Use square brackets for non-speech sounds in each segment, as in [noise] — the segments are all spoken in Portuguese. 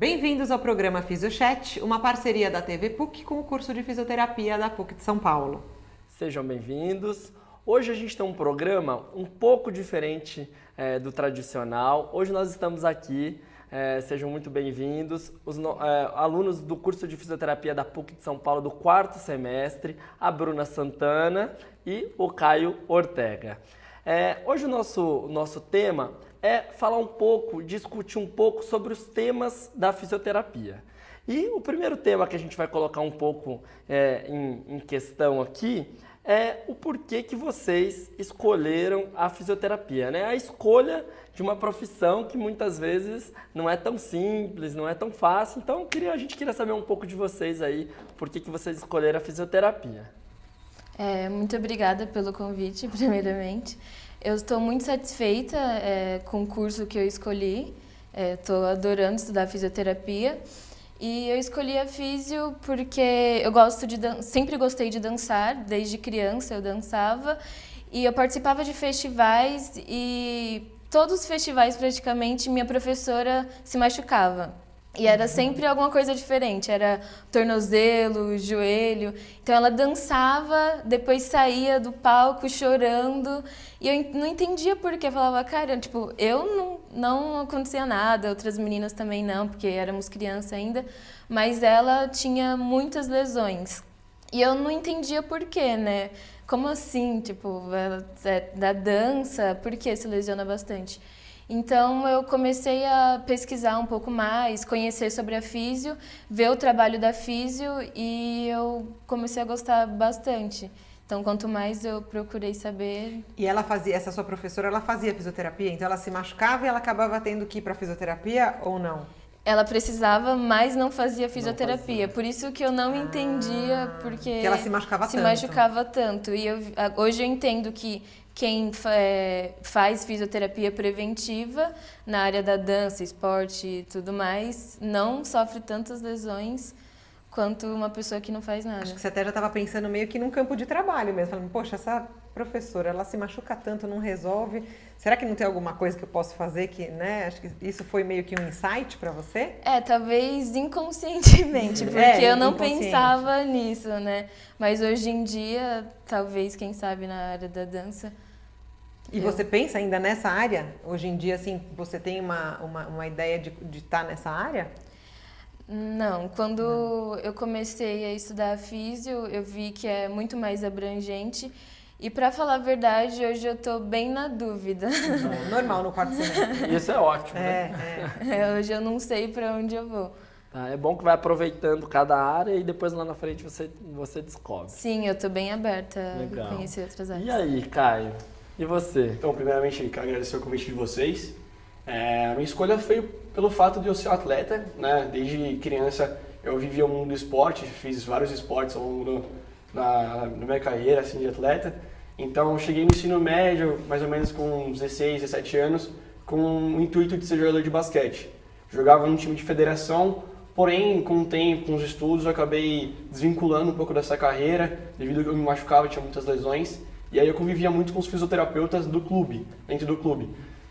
Bem-vindos ao programa FisioChat, uma parceria da TV PUC com o curso de fisioterapia da PUC de São Paulo. Sejam bem-vindos. Hoje a gente tem um programa um pouco diferente é, do tradicional. Hoje nós estamos aqui, é, sejam muito bem-vindos, os no, é, alunos do curso de fisioterapia da PUC de São Paulo do quarto semestre, a Bruna Santana e o Caio Ortega. É, hoje o nosso, nosso tema é falar um pouco, discutir um pouco sobre os temas da fisioterapia. E o primeiro tema que a gente vai colocar um pouco é, em, em questão aqui é o porquê que vocês escolheram a fisioterapia, né? A escolha de uma profissão que muitas vezes não é tão simples, não é tão fácil. Então, queria, a gente queria saber um pouco de vocês aí, por que, que vocês escolheram a fisioterapia. É, muito obrigada pelo convite, [laughs] primeiramente. Eu estou muito satisfeita é, com o curso que eu escolhi. Estou é, adorando estudar fisioterapia. E eu escolhi a físio porque eu gosto de sempre gostei de dançar, desde criança eu dançava e eu participava de festivais e todos os festivais praticamente minha professora se machucava. E era sempre alguma coisa diferente, era tornozelo, joelho. Então ela dançava, depois saía do palco chorando. E eu não entendia por quê. Eu falava, cara, tipo, eu não, não acontecia nada, outras meninas também não, porque éramos criança ainda. Mas ela tinha muitas lesões. E eu não entendia por quê, né? Como assim? Tipo, ela é da dança, por que se lesiona bastante? Então eu comecei a pesquisar um pouco mais, conhecer sobre a físio, ver o trabalho da físio e eu comecei a gostar bastante. Então, quanto mais eu procurei saber. E ela fazia, essa sua professora, ela fazia fisioterapia? Então, ela se machucava e ela acabava tendo que ir para fisioterapia ou não? Ela precisava, mas não fazia fisioterapia. Não fazia. Por isso que eu não ah, entendia, porque. Que ela se machucava se tanto. Se machucava tanto. E eu, hoje eu entendo que quem é, faz fisioterapia preventiva na área da dança, esporte e tudo mais, não sofre tantas lesões quanto uma pessoa que não faz nada. Acho que você até já estava pensando meio que num campo de trabalho mesmo, falando, poxa, essa professora, ela se machuca tanto, não resolve. Será que não tem alguma coisa que eu posso fazer que, né? Acho que isso foi meio que um insight para você? É, talvez inconscientemente, [laughs] porque é, eu não pensava nisso, né? Mas hoje em dia, talvez, quem sabe na área da dança, e eu... você pensa ainda nessa área? Hoje em dia, assim, você tem uma, uma, uma ideia de, de estar tá nessa área? Não, quando Não. eu comecei a estudar físio, eu vi que é muito mais abrangente. E para falar a verdade, hoje eu estou bem na dúvida. Normal no quarto semestre. [laughs] Isso é ótimo, é, né? É. [laughs] é. Hoje eu não sei para onde eu vou. Tá, é bom que vai aproveitando cada área e depois lá na frente você, você descobre. Sim, eu estou bem aberta Legal. a conhecer outras áreas. E aí, Caio? E você? Então, primeiramente, quero agradecer o convite de vocês. É, a minha escolha foi pelo fato de eu ser atleta, né? Desde criança eu vivia o mundo do esporte, fiz vários esportes ao longo do, da, da minha carreira assim, de atleta. Então, cheguei no ensino médio, mais ou menos com 16, 17 anos, com o intuito de ser jogador de basquete. Jogava num time de federação, porém, com o tempo, com os estudos, eu acabei desvinculando um pouco dessa carreira, devido a que eu me machucava, tinha muitas lesões. E aí eu convivia muito com os fisioterapeutas do clube, dentro do clube.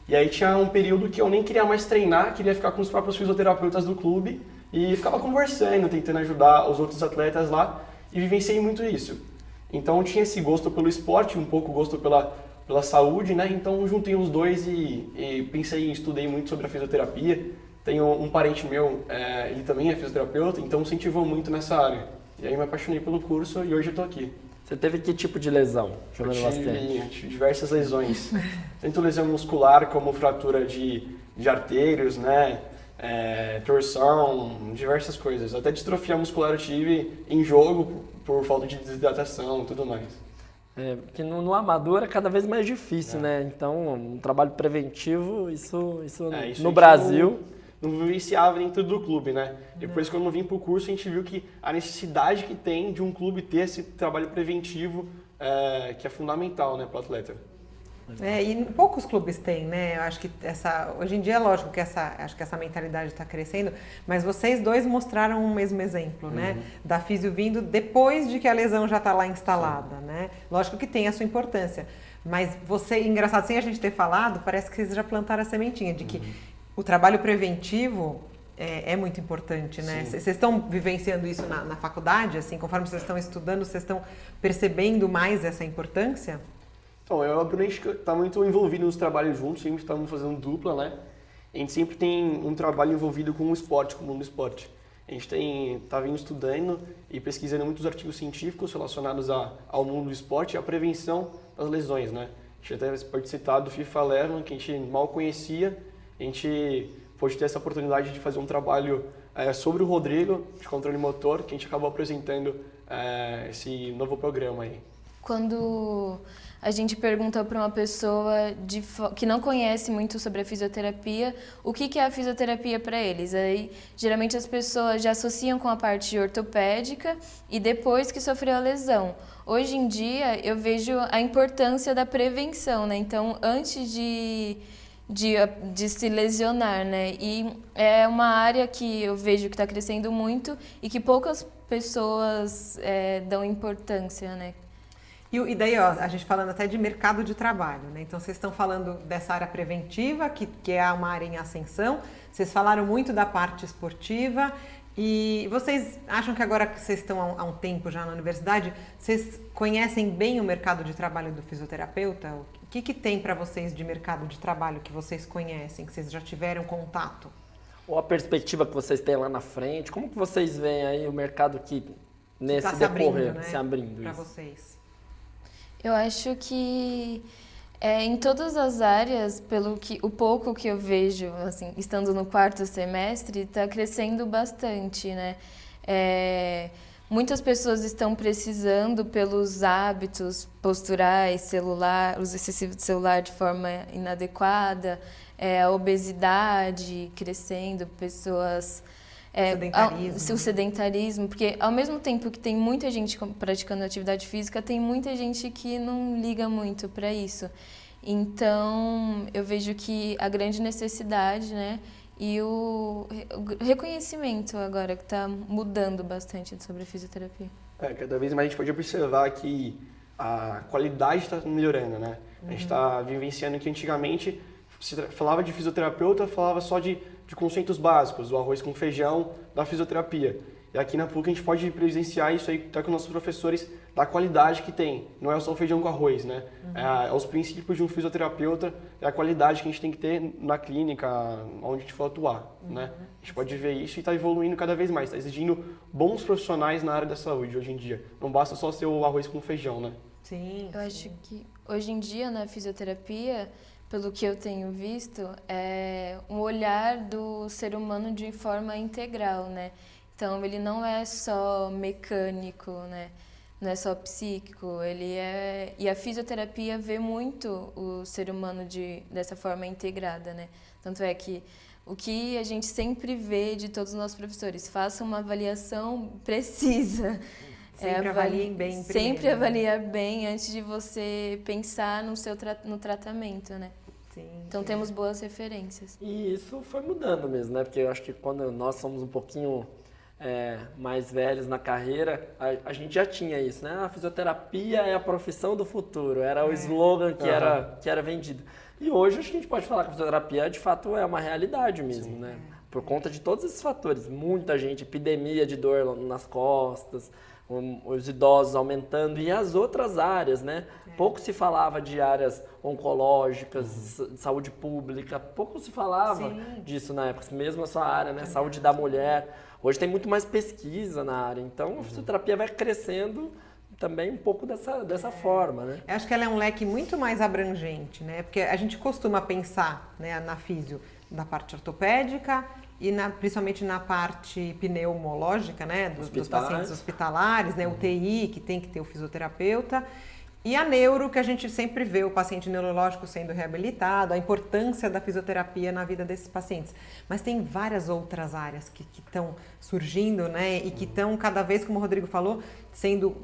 E aí tinha um período que eu nem queria mais treinar, queria ficar com os próprios fisioterapeutas do clube e ficava conversando, tentando ajudar os outros atletas lá e vivenciei muito isso. Então eu tinha esse gosto pelo esporte, um pouco gosto pela, pela saúde, né? Então juntei os dois e, e pensei, estudei muito sobre a fisioterapia. Tenho um parente meu, é, ele também é fisioterapeuta, então incentivou muito nessa área. E aí me apaixonei pelo curso e hoje eu estou aqui. Você teve que tipo de lesão jogando eu tive, tive diversas lesões. Tanto lesão muscular como fratura de, de artérios, né? É, torção, diversas coisas. Até distrofia muscular eu tive em jogo por, falta de desidratação e tudo mais. É, porque no, no, amador é cada vez mais difícil, é. né? Então, um trabalho preventivo, isso, isso, é, isso no Brasil não vivenciava dentro do clube, né? Depois, quando eu vim para o curso, a gente viu que a necessidade que tem de um clube ter esse trabalho preventivo, é, que é fundamental, né, para o atleta. É, e poucos clubes têm, né? Eu acho que essa, hoje em dia é lógico que essa, acho que essa mentalidade está crescendo, mas vocês dois mostraram o mesmo exemplo, né? uhum. né? Da físio vindo depois de que a lesão já está lá instalada, Sim. né? Lógico que tem a sua importância, mas você, engraçado, sem a gente ter falado, parece que vocês já plantaram a sementinha de que uhum o trabalho preventivo é, é muito importante, né? Vocês estão vivenciando isso na, na faculdade, assim, conforme vocês estão estudando, vocês estão percebendo mais essa importância? Então, eu e o Bruno, está muito envolvido nos trabalhos juntos, sempre estamos fazendo dupla, né? A gente sempre tem um trabalho envolvido com o esporte, com o mundo do esporte. A gente tem, tá vindo estudando e pesquisando muitos artigos científicos relacionados a, ao mundo do esporte e à prevenção das lesões, né? A gente até citar do FIFA Eleven, que a gente mal conhecia, a gente pôde ter essa oportunidade de fazer um trabalho é, sobre o Rodrigo, de controle motor, que a gente acabou apresentando é, esse novo programa aí. Quando a gente pergunta para uma pessoa de, que não conhece muito sobre a fisioterapia o que, que é a fisioterapia para eles. Aí, geralmente as pessoas já associam com a parte ortopédica e depois que sofreu a lesão. Hoje em dia, eu vejo a importância da prevenção, né? Então, antes de, de, de se lesionar, né? E é uma área que eu vejo que está crescendo muito e que poucas pessoas é, dão importância, né? E, e, daí, ó, a gente falando até de mercado de trabalho, né? Então, vocês estão falando dessa área preventiva, que, que é uma área em ascensão. Vocês falaram muito da parte esportiva. E vocês acham que agora que vocês estão há um tempo já na universidade, vocês conhecem bem o mercado de trabalho do fisioterapeuta? O que, que tem para vocês de mercado de trabalho que vocês conhecem, que vocês já tiveram contato? Ou a perspectiva que vocês têm lá na frente? Como que vocês veem aí o mercado que nesse tá se decorrer, abrindo, né? se abrindo? Para vocês. Eu acho que é, em todas as áreas, pelo que o pouco que eu vejo, assim, estando no quarto semestre, está crescendo bastante, né? É, muitas pessoas estão precisando pelos hábitos posturais, celular, uso excessivo de celular de forma inadequada, é, a obesidade crescendo, pessoas é, sedentarismo. o sedentarismo, porque ao mesmo tempo que tem muita gente praticando atividade física, tem muita gente que não liga muito para isso. Então, eu vejo que a grande necessidade, né, e o, o reconhecimento agora que está mudando bastante sobre a fisioterapia. É, cada vez mais a gente pode observar que a qualidade está melhorando, né? Uhum. A gente está vivenciando que antigamente se falava de fisioterapeuta, falava só de de conceitos básicos, o arroz com feijão da fisioterapia. E aqui na PUC a gente pode presenciar isso aí tá com nossos professores da qualidade que tem. Não é só o feijão com arroz, né? Uhum. É, é, os princípios de um fisioterapeuta, é a qualidade que a gente tem que ter na clínica, onde a gente for atuar, uhum. né? A gente pode ver isso e está evoluindo cada vez mais, está exigindo bons profissionais na área da saúde hoje em dia. Não basta só ser o arroz com feijão, né? Sim. Eu sim. acho que hoje em dia na fisioterapia pelo que eu tenho visto, é um olhar do ser humano de forma integral, né? Então, ele não é só mecânico, né? Não é só psíquico, ele é... E a fisioterapia vê muito o ser humano de, dessa forma integrada, né? Tanto é que o que a gente sempre vê de todos os nossos professores, faça uma avaliação [laughs] precisa. Sempre é, avaliem bem. Sempre primeiro. Né? avaliar bem antes de você pensar no seu tra no tratamento, né? Sim, então sim. temos boas referências. E isso foi mudando mesmo, né? Porque eu acho que quando nós somos um pouquinho é, mais velhos na carreira, a, a, gente já tinha isso, né? A fisioterapia é a profissão do futuro, era o é. slogan que, uhum. era, que era vendido. E hoje acho que a gente pode falar que a fisioterapia de fato é uma realidade mesmo, sim. né? Por conta de todos esses fatores. Muita gente, epidemia de dor nas costas, os idosos aumentando e as outras áreas, né? É. Pouco se falava de áreas oncológicas, uhum. saúde pública, pouco se falava Sim. disso na época, mesmo a sua área, né? Saúde da mulher. Hoje tem muito mais pesquisa na área, então a uhum. fisioterapia vai crescendo também um pouco dessa, dessa é. forma, né? Eu acho que ela é um leque muito mais abrangente, né? Porque a gente costuma pensar né, na físio da parte ortopédica e na, principalmente na parte pneumológica, né, dos, dos pacientes hospitalares, né, UTI, que tem que ter o fisioterapeuta, e a neuro, que a gente sempre vê o paciente neurológico sendo reabilitado, a importância da fisioterapia na vida desses pacientes. Mas tem várias outras áreas que estão surgindo, né, e que estão cada vez, como o Rodrigo falou, sendo,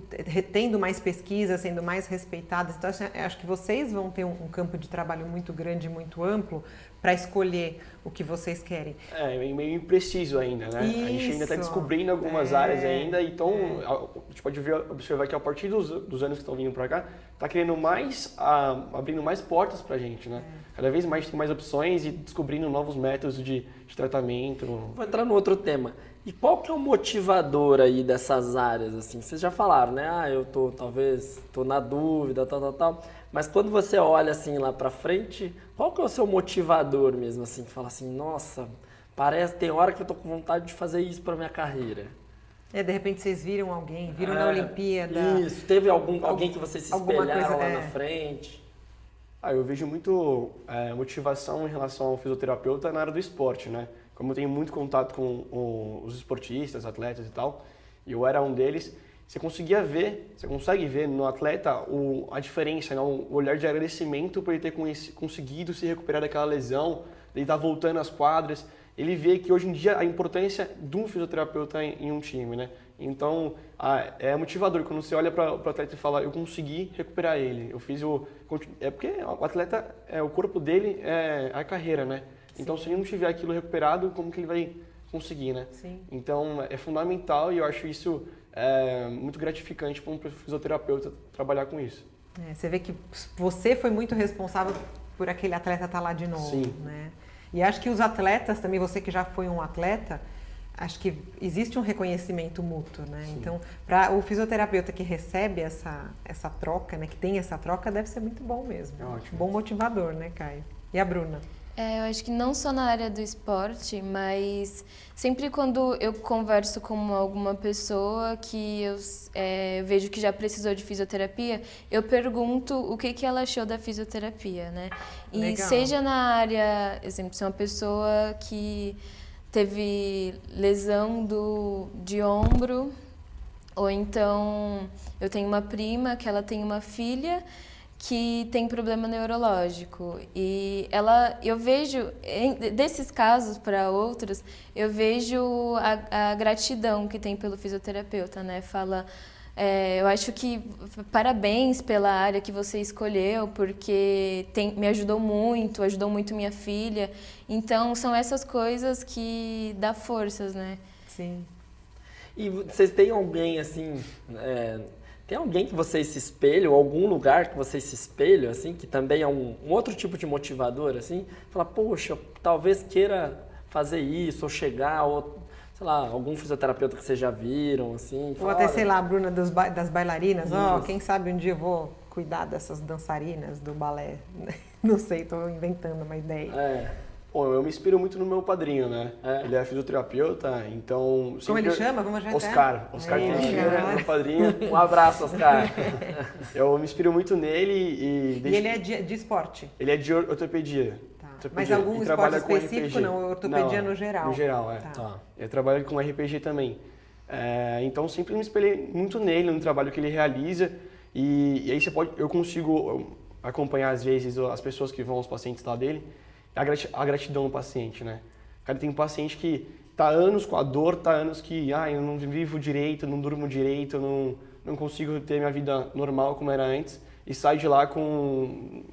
tendo mais pesquisa, sendo mais respeitadas. Então, acho que vocês vão ter um, um campo de trabalho muito grande, muito amplo, para escolher o que vocês querem. É, meio impreciso ainda, né? Isso. A gente ainda está descobrindo algumas é. áreas ainda, então, é. gente pode ver, observar que a partir dos, dos anos que estão vindo para cá, está querendo mais, a, abrindo mais portas para a gente, né? É. Cada vez mais tem mais opções e descobrindo novos métodos de, de tratamento. Vou entrar no outro tema. E qual que é o motivador aí dessas áreas, assim? Vocês já falaram, né? Ah, eu tô, talvez, tô na dúvida, tal, tal, tal. Mas quando você olha, assim, lá pra frente, qual que é o seu motivador mesmo, assim? Que fala assim, nossa, parece, tem hora que eu tô com vontade de fazer isso pra minha carreira. É, de repente vocês viram alguém, viram é, na Olimpíada. Isso, teve algum, alguém que vocês se espelharam coisa, lá é. na frente? Ah, eu vejo muito é, motivação em relação ao fisioterapeuta na área do esporte, né? como eu tenho muito contato com os esportistas, atletas e tal, e eu era um deles, você conseguia ver, você consegue ver no atleta o, a diferença, né? o olhar de agradecimento por ele ter conseguido se recuperar daquela lesão, ele estar tá voltando às quadras, ele vê que hoje em dia a importância de um fisioterapeuta em, em um time, né? Então, a, é motivador quando você olha para o atleta e fala, eu consegui recuperar ele, eu fiz o... É porque o atleta, é, o corpo dele é a carreira, né? Então, se ele não tiver aquilo recuperado, como que ele vai conseguir, né? Sim. Então, é fundamental e eu acho isso é, muito gratificante para um fisioterapeuta trabalhar com isso. É, você vê que você foi muito responsável por aquele atleta estar tá lá de novo, Sim. né? E acho que os atletas também, você que já foi um atleta, acho que existe um reconhecimento mútuo, né? Sim. Então, para o fisioterapeuta que recebe essa, essa troca, né, que tem essa troca, deve ser muito bom mesmo. É ótimo. Bom motivador, né, Caio? E a Bruna? É, eu acho que não só na área do esporte, mas sempre quando eu converso com alguma pessoa que eu é, vejo que já precisou de fisioterapia, eu pergunto o que, que ela achou da fisioterapia, né? E Legal. seja na área, exemplo, se é uma pessoa que teve lesão do, de ombro, ou então eu tenho uma prima que ela tem uma filha que tem problema neurológico. E ela eu vejo desses casos para outros eu vejo a, a, gratidão que tem pelo fisioterapeuta né? Fala é, eu acho que parabéns pela área que você escolheu porque tem, me ajudou muito ajudou muito minha filha. Então são essas coisas que dá forças né? Sim. E vocês têm alguém assim é tem alguém que vocês se espelham, algum lugar que vocês se espelham, assim, que também é um, um outro tipo de motivador, assim? Fala, poxa, talvez queira fazer isso, ou chegar, ou, sei lá, algum fisioterapeuta que vocês já viram, assim. Ou até, sei lá, a Bruna dos ba das bailarinas, ó, oh, quem sabe um dia eu vou cuidar dessas dançarinas do balé. [laughs] Não sei, estou inventando uma ideia. É. Bom, eu me inspiro muito no meu padrinho, né? É. Ele é fisioterapeuta, então... Como ele chama? Vamos já Oscar. Oscar Aí, Teixeira, meu padrinho. Um abraço, Oscar. [laughs] eu me inspiro muito nele e... Desde... E ele é de, de esporte? Ele é de ortopedia. Tá. Mas algum esporte específico, não? Ortopedia Não, no geral? No geral, é. Tá. Tá. Eu trabalho com RPG também. É, então, sempre me espelhei muito nele, no trabalho que ele realiza. E, e aí você pode, eu consigo acompanhar, às vezes, as pessoas que vão, os pacientes lá dele a gratidão no paciente, né? Cara, tem um paciente que tá anos com a dor, tá anos que, ah, eu não vivo direito, não durmo direito, não, não consigo ter minha vida normal como era antes e sai de lá com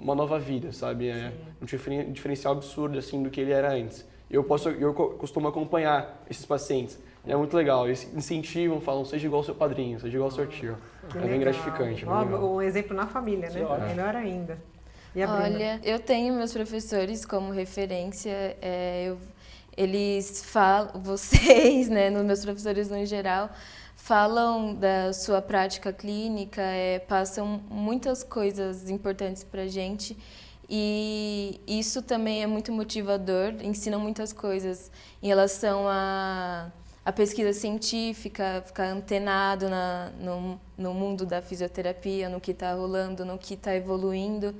uma nova vida, sabe? É um diferencial absurdo assim do que ele era antes. Eu posso, eu costumo acompanhar esses pacientes. É muito legal. Eles incentivam, falam, seja igual ao seu padrinho, seja igual ao seu tio. Que é bem legal. gratificante. Ó, um exemplo na família, né? Melhor ainda. E a Olha, eu tenho meus professores como referência. É, eu, eles falam, [laughs] vocês, né, nos meus professores no geral, falam da sua prática clínica, é, passam muitas coisas importantes para gente. E isso também é muito motivador, ensinam muitas coisas em relação a, a pesquisa científica, ficar antenado na, no, no mundo da fisioterapia, no que está rolando, no que está evoluindo.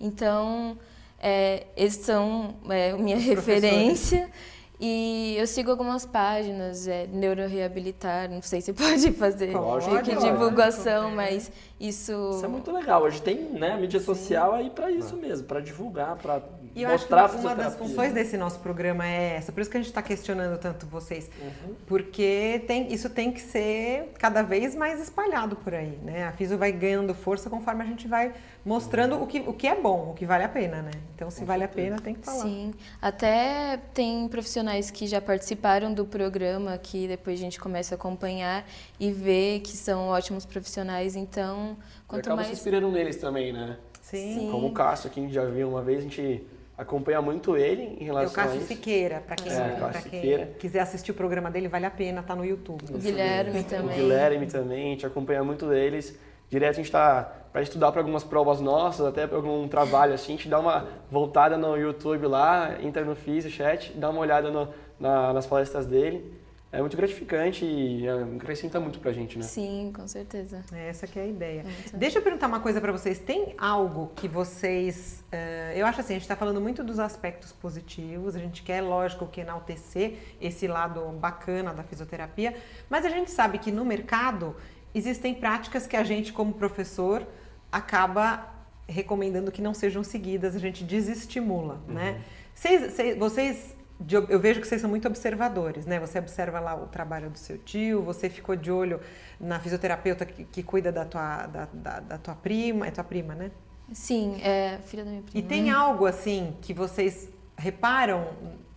Então, é, eles são é, minha referência. E eu sigo algumas páginas, é, Neuroreabilitar, não sei se pode fazer pode, divulgação, pode. mas isso... Isso é muito legal. Hoje tem né, a mídia social aí para isso mesmo, para divulgar, para E eu mostrar acho que uma das funções desse nosso programa é essa, por isso que a gente está questionando tanto vocês, Uhum. porque tem, isso tem que ser cada vez mais espalhado por aí, né? A Fisio vai ganhando força conforme a gente vai mostrando o que, o que é bom, o que vale a pena, né? Então, se Com vale certeza. a pena, tem que falar. Sim, até tem profissionais que já participaram do programa que depois a gente começa a acompanhar e ver que são ótimos profissionais. Então, quanto acaba se mais inspirando neles também, né? Sim. Sim. Como o Cássio, que a gente já viu uma vez, a gente acompanha muito ele em É relação o Cássio a isso. Siqueira, para quem, É, quem quiser assistir o programa dele, vale a pena, tá no YouTube. o Guilherme O também. Guilherme também, a gente acompanha muito deles. Direto a gente está para estudar para algumas provas nossas, até para algum trabalho assim, a gente dá uma voltada no YouTube lá, entra no Fizio Chat, dá uma olhada no- na- nas palestras dele. É muito gratificante e é, acrescenta muito pra gente, né? Sim, com certeza. É, Essa que é a ideia. Muito. Deixa eu perguntar uma coisa para vocês. Tem algo que vocês. eh, eu acho assim, a gente está falando muito dos aspectos positivos, a gente quer, lógico, que enaltecer esse lado bacana da fisioterapia, mas a gente sabe que no mercado existem práticas que a gente, como professor, acaba recomendando que não sejam seguidas, a gente desestimula, né? Vocês, vocês- vocês de- eu vejo que vocês são muito observadores, né? Você observa lá o trabalho do seu tio, você ficou de olho na fisioterapeuta que, que cuida da tua, da, da- da tua prima, é tua prima, né? Sim, é filha da minha E prima. tem algo assim que vocês reparam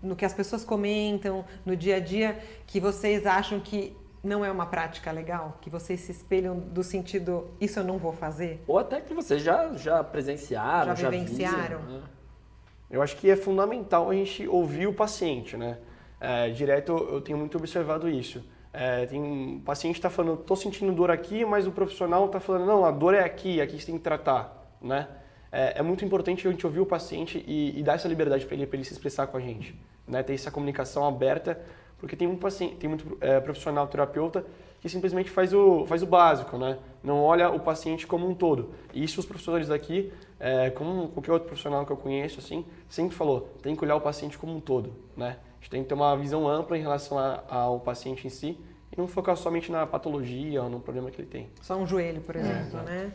no que as pessoas comentam no dia a dia que vocês acham que não é uma prática legal? Que vocês se espelham do sentido, isso eu não vou fazer? Ou até que vocês já, já presenciaram, Já já, vivenciaram. viram, né? Eu acho que é fundamental a gente ouvir o paciente, né? É, direto eu tenho muito observado isso. É, tem um paciente está falando, tô sentindo dor aqui, mas o profissional está falando, não, a dor é aqui, aqui você tem que tratar, né? É, é muito importante a gente ouvir o paciente e, e dar essa liberdade para ele, ele se expressar com a gente, né? Ter essa comunicação aberta, porque tem muito paciente, tem muito é, profissional terapeuta que simplesmente faz o, faz o básico, né? Não olha o paciente como um todo. E isso os professores daqui, é, como qualquer outro profissional que eu conheço, assim, sempre falou, tem que olhar o paciente como um todo, né? A gente tem que ter uma visão ampla em relação a- ao paciente em si e não focar somente na patologia ou no problema que ele tem. Só um joelho, por exemplo, né?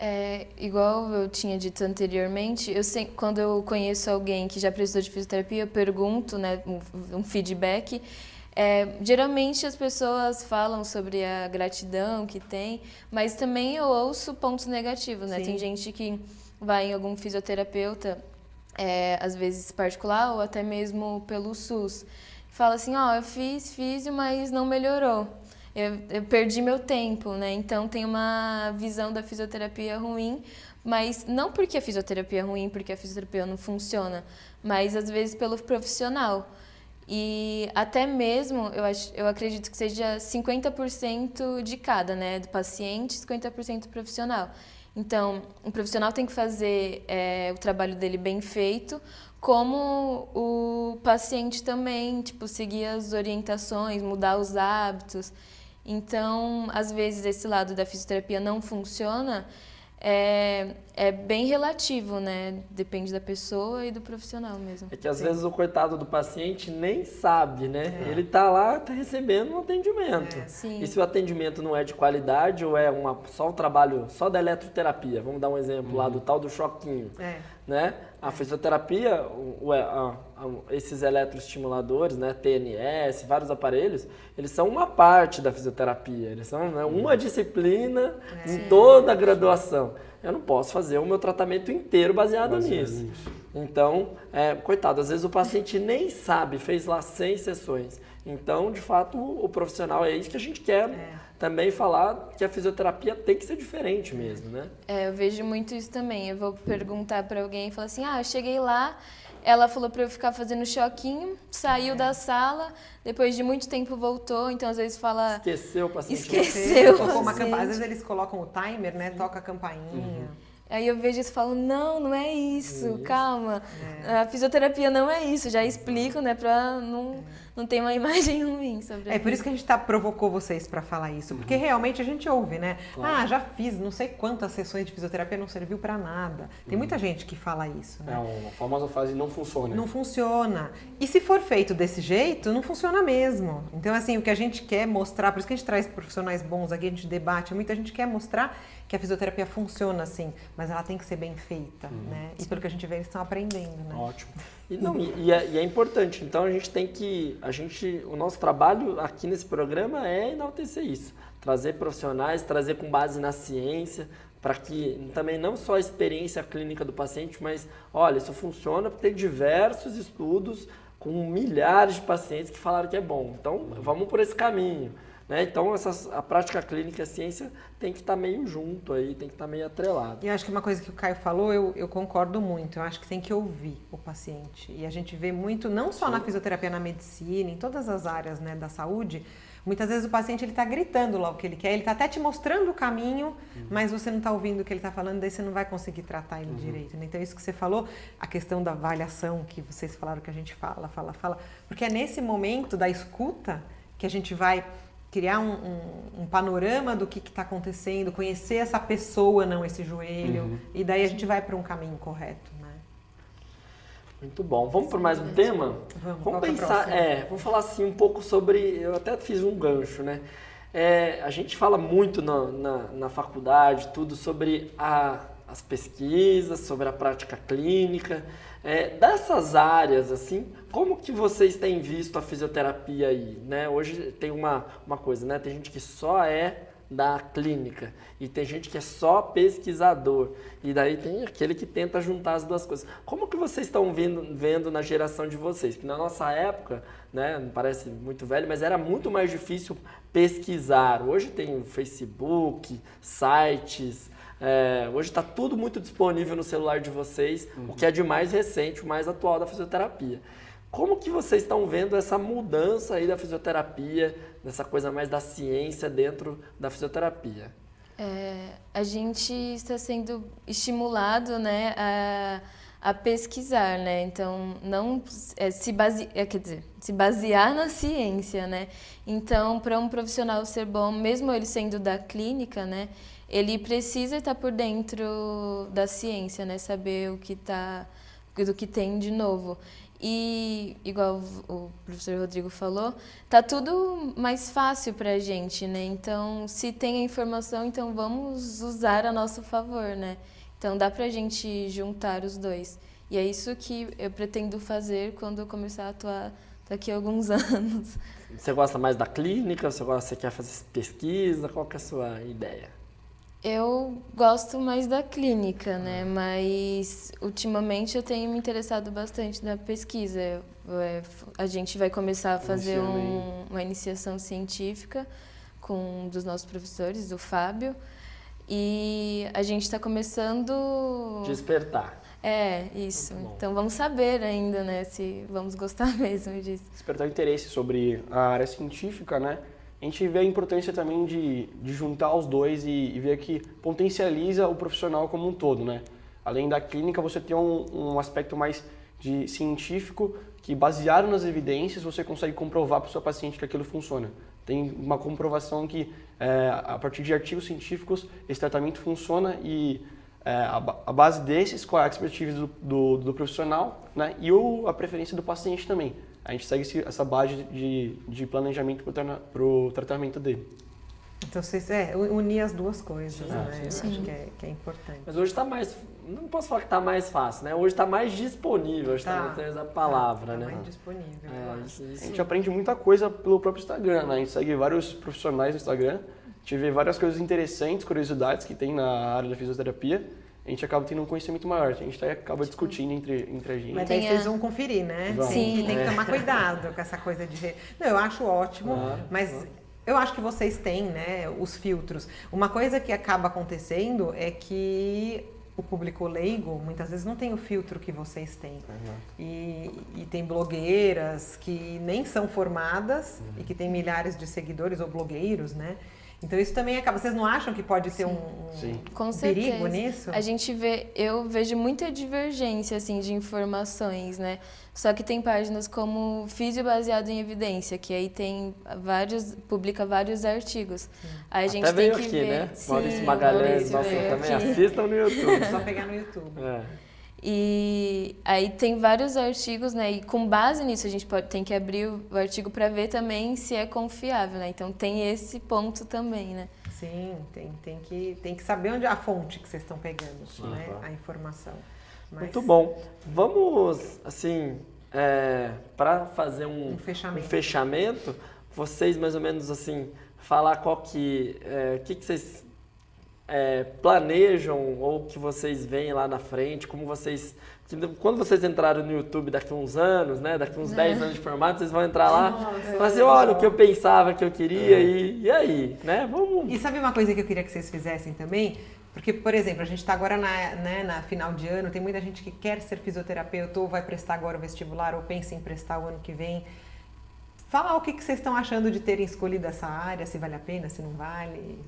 É, igual eu tinha dito anteriormente, eu sei, quando eu conheço alguém que já precisou de fisioterapia, eu pergunto, né, um, um feedback. É, geralmente as pessoas falam sobre a gratidão que tem, mas também eu ouço pontos negativos, né? Sim. Tem gente que vai em algum fisioterapeuta, é, às vezes particular ou até mesmo pelo SUS, fala assim, ó, eu fiz físio, mas não melhorou. Eu, eu perdi meu tempo, né? Então tem uma visão da fisioterapia ruim, mas não porque a fisioterapia é ruim, porque a fisioterapia não funciona, mas às vezes pelo profissional. E até mesmo, eu, acho, eu acredito que seja 50% de cada, né? Do paciente, 50% do profissional. Então, o profissional tem que fazer é, o trabalho dele bem feito, como o paciente também, tipo, seguir as orientações, mudar os hábitos. Então, às vezes, esse lado da fisioterapia não funciona, é, é bem relativo, né? Depende da pessoa e do profissional mesmo. É que às vezes o coitado do paciente nem sabe, né? Ele tá lá, tá recebendo um atendimento. Sim. E se o atendimento não é de qualidade ou é uma, só o trabalho só da eletroterapia, vamos dar um exemplo lá do tal do choquinho, É. né? A fisioterapia, o- o- a- a- esses eletroestimuladores, né, TNS, vários aparelhos, eles são uma parte da fisioterapia, eles são né, uma disciplina em toda a graduação. Eu não posso fazer o meu tratamento inteiro baseado, Baseado nisso. nisso. Então, é, coitado, às vezes o paciente nem sabe, fez lá 100 sessões. Então, de fato, o, o profissional é isso que a gente quer também falar que a fisioterapia tem que ser diferente mesmo, né? É, eu vejo muito isso também. Eu vou perguntar para alguém e falar assim: ah, eu cheguei lá, ela falou para eu ficar fazendo choquinho, saiu da sala, depois de muito tempo voltou, então às vezes fala. Esqueceu o paciente. Esqueceu. Tocou uma Gente. campa- Às vezes eles colocam o timer, né? Toca a campainha. Aí eu vejo isso e falo: não, não é isso, calma. A fisioterapia não é isso, já explico, né, para não, não tem uma [laughs] imagem ruim sobre É por isso que a gente tá, provocou vocês para falar isso, porque Uhum. realmente a gente ouve, né? Ah, já fiz não sei quantas sessões de fisioterapia, não serviu para nada. Tem Uhum. muita gente que fala isso, né? É uma famosa frase não funciona. Não funciona. E se for feito desse jeito, não funciona mesmo. Então, assim, o que a gente quer mostrar, por isso que a gente traz profissionais bons aqui, a gente debate, muita gente quer mostrar que a fisioterapia funciona assim, mas ela tem que ser bem feita, né? E pelo que a gente vê, eles estão aprendendo, né? Ótimo. E, não, e, e é, e é importante, então a gente tem que, a gente, o nosso trabalho aqui nesse programa é enaltecer isso, trazer profissionais, trazer com base na ciência, para que também não só a experiência clínica do paciente, mas olha, isso funciona tem diversos estudos com milhares de pacientes que falaram que é bom. Então vamos por esse caminho. Né? Então essas, a prática clínica e a ciência tem que estar meio junto aí, tem que estar meio atrelado. E acho que uma coisa que o Caio falou, eu, eu concordo muito. Eu acho que tem que ouvir o paciente. E a gente vê muito, não só na fisioterapia, na medicina, em todas as áreas né, da saúde, muitas vezes o paciente ele está gritando lá o que ele quer, ele está até te mostrando o caminho, mas você não está ouvindo o que ele está falando, daí você não vai conseguir tratar ele direito. Né? Então, isso que você falou, a questão da avaliação, que vocês falaram que a gente fala, fala, fala, porque é nesse momento da escuta que a gente vai criar um, um, um panorama do que está acontecendo, conhecer essa pessoa, não esse joelho, e daí a gente vai para um caminho correto, né? Muito bom. Vamos para mais um tema? Vamos, Vamos é o pensar, é, vamos falar assim um pouco sobre. Eu até fiz um gancho, né? É, a gente fala muito na, na, na faculdade, tudo sobre a, as pesquisas, sobre a prática clínica. É, dessas áreas, assim, como que vocês têm visto a fisioterapia aí? Né? Hoje tem uma, uma coisa, né? Tem gente que só é da clínica e tem gente que é só pesquisador e daí tem aquele que tenta juntar as duas coisas. Como que vocês estão vendo, vendo na geração de vocês? Porque na nossa época, né, não parece muito velho, mas era muito mais difícil pesquisar. Hoje tem Facebook, sites, é, hoje está tudo muito disponível no celular de vocês, o que é de mais recente, o mais atual da fisioterapia. Como que vocês estão vendo essa mudança aí da fisioterapia, dessa coisa mais da ciência dentro da fisioterapia? É, a gente está sendo estimulado né, a, a pesquisar, né? Então, não é, se base, é, quer dizer, se basear na ciência, né? Então, para um profissional ser bom, mesmo ele sendo da clínica, né? Ele precisa estar por dentro da ciência, né? Saber o que tá, do que tem de novo. E, igual o professor Rodrigo falou, tá tudo mais fácil para a gente, né? Então, se tem a informação, então vamos usar a nosso favor, né? Então, dá para a gente juntar os dois. E é isso que eu pretendo fazer quando eu começar a atuar daqui a alguns [laughs] anos. Você gosta mais da clínica? Você, gosta, você quer fazer pesquisa? Qual que é a sua ideia? Eu gosto mais da clínica, né? Mas ultimamente eu tenho me interessado bastante na pesquisa. É, A gente vai começar a fazer um- uma iniciação científica com um dos nossos professores, o Fábio. E a gente está começando. Despertar. É, isso. Então vamos saber ainda, né, se vamos gostar [laughs] mesmo disso. despertar interesse sobre a área científica, né? A gente vê a importância também de, de juntar os dois e, e ver que potencializa o profissional como um todo, né? Além da clínica, você tem um, um aspecto mais de científico que, baseado nas evidências, você consegue comprovar para o seu paciente que aquilo funciona. Tem uma comprovação que, é, a partir de artigos científicos, esse tratamento funciona e é, a, a base desses, com a expertise do, do, do profissional né, e o, a preferência do paciente também. A gente segue esse- essa base de, de planejamento para o tratamento dele. Então, vocês, é, unir as duas coisas, né? Eu sim. acho que é, que é importante. Mas hoje está mais. Não posso falar que está mais fácil, né? Hoje está mais disponível, hoje está Tá. mais a palavra, Tá né? mais disponível. eu É, acho. isso, A isso. gente aprende muita coisa pelo próprio Instagram, né? A gente segue vários profissionais no Instagram, a gente vê várias coisas interessantes, curiosidades que tem na área da fisioterapia. A gente acaba tendo um conhecimento maior, a gente até acaba discutindo entre, entre a gente. Mas daí Tem vocês a- vão conferir, né? Vamos. Tem, que- Sim. tem que É. tomar cuidado com essa coisa de. Não, eu acho ótimo, Claro, mas claro. eu acho que vocês têm, né, os filtros. Uma coisa que acaba acontecendo é que o público leigo muitas vezes não tem o filtro que vocês têm. E, e tem blogueiras que nem são formadas e que têm milhares de seguidores ou blogueiros, né? Então isso também acaba. Vocês não acham que pode ter um, um perigo nisso? A gente vê, eu vejo muita divergência assim de informações, né? Só que tem páginas como Físio baseado em evidência, que aí tem vários, publica vários artigos. Aí a gente Até tem veio que aqui, ver. né? Sim, Maurício Magalhães, Maurício nossa, também aqui. assistam no [laughs] YouTube. Só pegar no YouTube. É. E aí tem vários artigos, né? E com base nisso a gente pode tem que abrir o artigo para ver também se é confiável, né? Então tem esse ponto também, né? Sim, tem, tem, que, tem que saber onde a fonte que vocês estão pegando, né? Aham. A informação. Mas Muito bom. Vamos, assim, para fazer um, Um fechamento. um fechamento, vocês mais ou menos assim, falar qual que, é, que, que vocês é, planejam ou que vocês veem lá na frente, como vocês. Quando vocês entraram no YouTube daqui a uns anos, né? Daqui a uns 10 anos de formato, vocês vão entrar lá e falar assim, olha o que eu pensava que eu queria e, e aí, né? Vamos. E sabe uma coisa que eu queria que vocês fizessem também? Porque, por exemplo, a gente está agora na, né, na final de ano, tem muita gente que quer ser fisioterapeuta ou vai prestar agora o vestibular ou pensa em prestar o ano que vem. Falar o que, que vocês estão achando de terem escolhido essa área, se vale a pena, se não vale,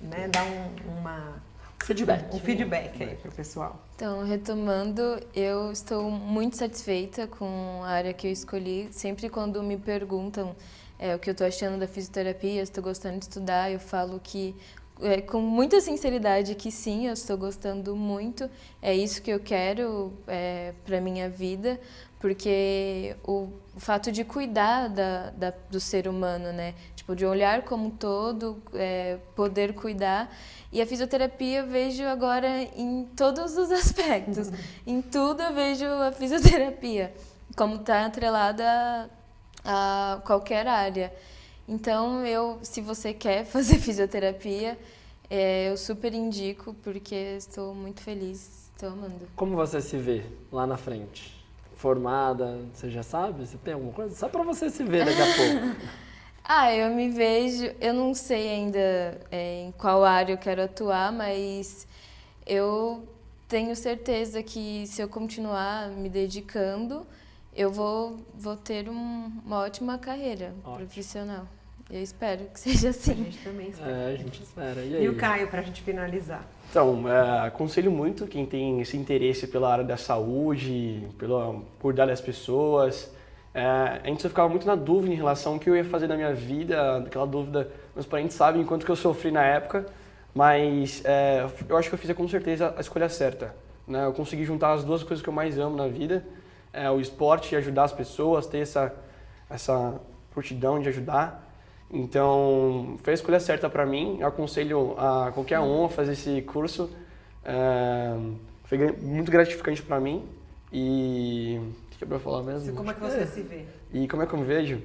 né? Dar um, uma, Feedback. um feedback aí pro pessoal. Então, retomando, eu estou muito satisfeita com a área que eu escolhi. Sempre quando me perguntam é, o que eu estou achando da fisioterapia, se estou gostando de estudar, eu falo que, é, com muita sinceridade, que sim, eu estou gostando muito. É isso que eu quero é, para a minha vida, porque o, o fato de cuidar da, da, do ser humano, né? Tipo, de olhar como um todo, é, poder cuidar. E a fisioterapia eu vejo agora em todos os [laughs] aspectos. em tudo eu vejo a fisioterapia, como está atrelada a, a qualquer área. Então, eu, se você quer [laughs] fazer fisioterapia, é, eu super indico, porque estou muito feliz, estou amando. Como você se vê lá na frente? Formada, você já sabe? Você tem alguma coisa? Só para você se ver daqui a [laughs] pouco. Ah, eu me vejo, eu não sei ainda é, em qual área eu quero atuar, mas eu tenho certeza que se eu continuar me dedicando, eu vou, vou ter um- uma ótima carreira Ótimo. profissional. Eu espero que [laughs] seja A assim. gente também espera. É, a gente espera. E aí? E o Caio, pra gente finalizar. Então, é, aconselho muito quem tem esse interesse pela área da saúde, pelo cuidar das pessoas. É, a gente só ficava muito na dúvida em relação ao que eu ia fazer na minha vida, aquela dúvida, meus parentes sabem quanto que eu sofri na época, mas é, eu acho que eu fiz com certeza a escolha certa. Né? Eu consegui juntar as duas coisas que eu mais amo na vida, é, o esporte e ajudar as pessoas, ter essa, essa prontidão de ajudar. Então, foi a escolha certa para mim. Eu aconselho a qualquer um a fazer esse curso. É, foi muito gratificante para mim. E. Que é pra falar mesmo? Como é que você se vê? E como é que eu me vejo?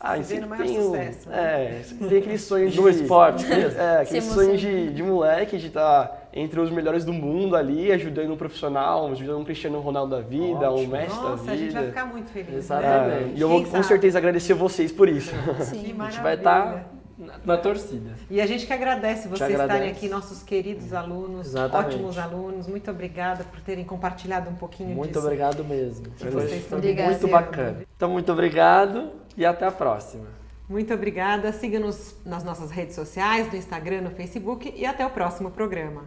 Ah, Se vê no maior tem o- sucesso, né? É, tem aquele sonho de. No esporte [laughs] mesmo? É, aquele sonho de, de moleque de estar entre os melhores do mundo ali, ajudando um profissional, ajudando um Cristiano Ronaldo da vida, um Ótimo. Messi da Nossa, a gente vai vida. ficar muito feliz. Exatamente. Né? É, e eu vou com certeza agradecer vocês por isso. [laughs] Que Sim. A gente vai estar na, na torcida. E a gente que agradece vocês agradece. estarem aqui, nossos queridos alunos, Exatamente. ótimos alunos. Muito obrigada por terem compartilhado um pouquinho Muito disso. obrigado mesmo. Que vocês estão Obrigada. muito bacana. Então, muito obrigado e até a próxima. Muito obrigada. Siga-nos nas nossas redes sociais, no Instagram, no Facebook e até o próximo programa.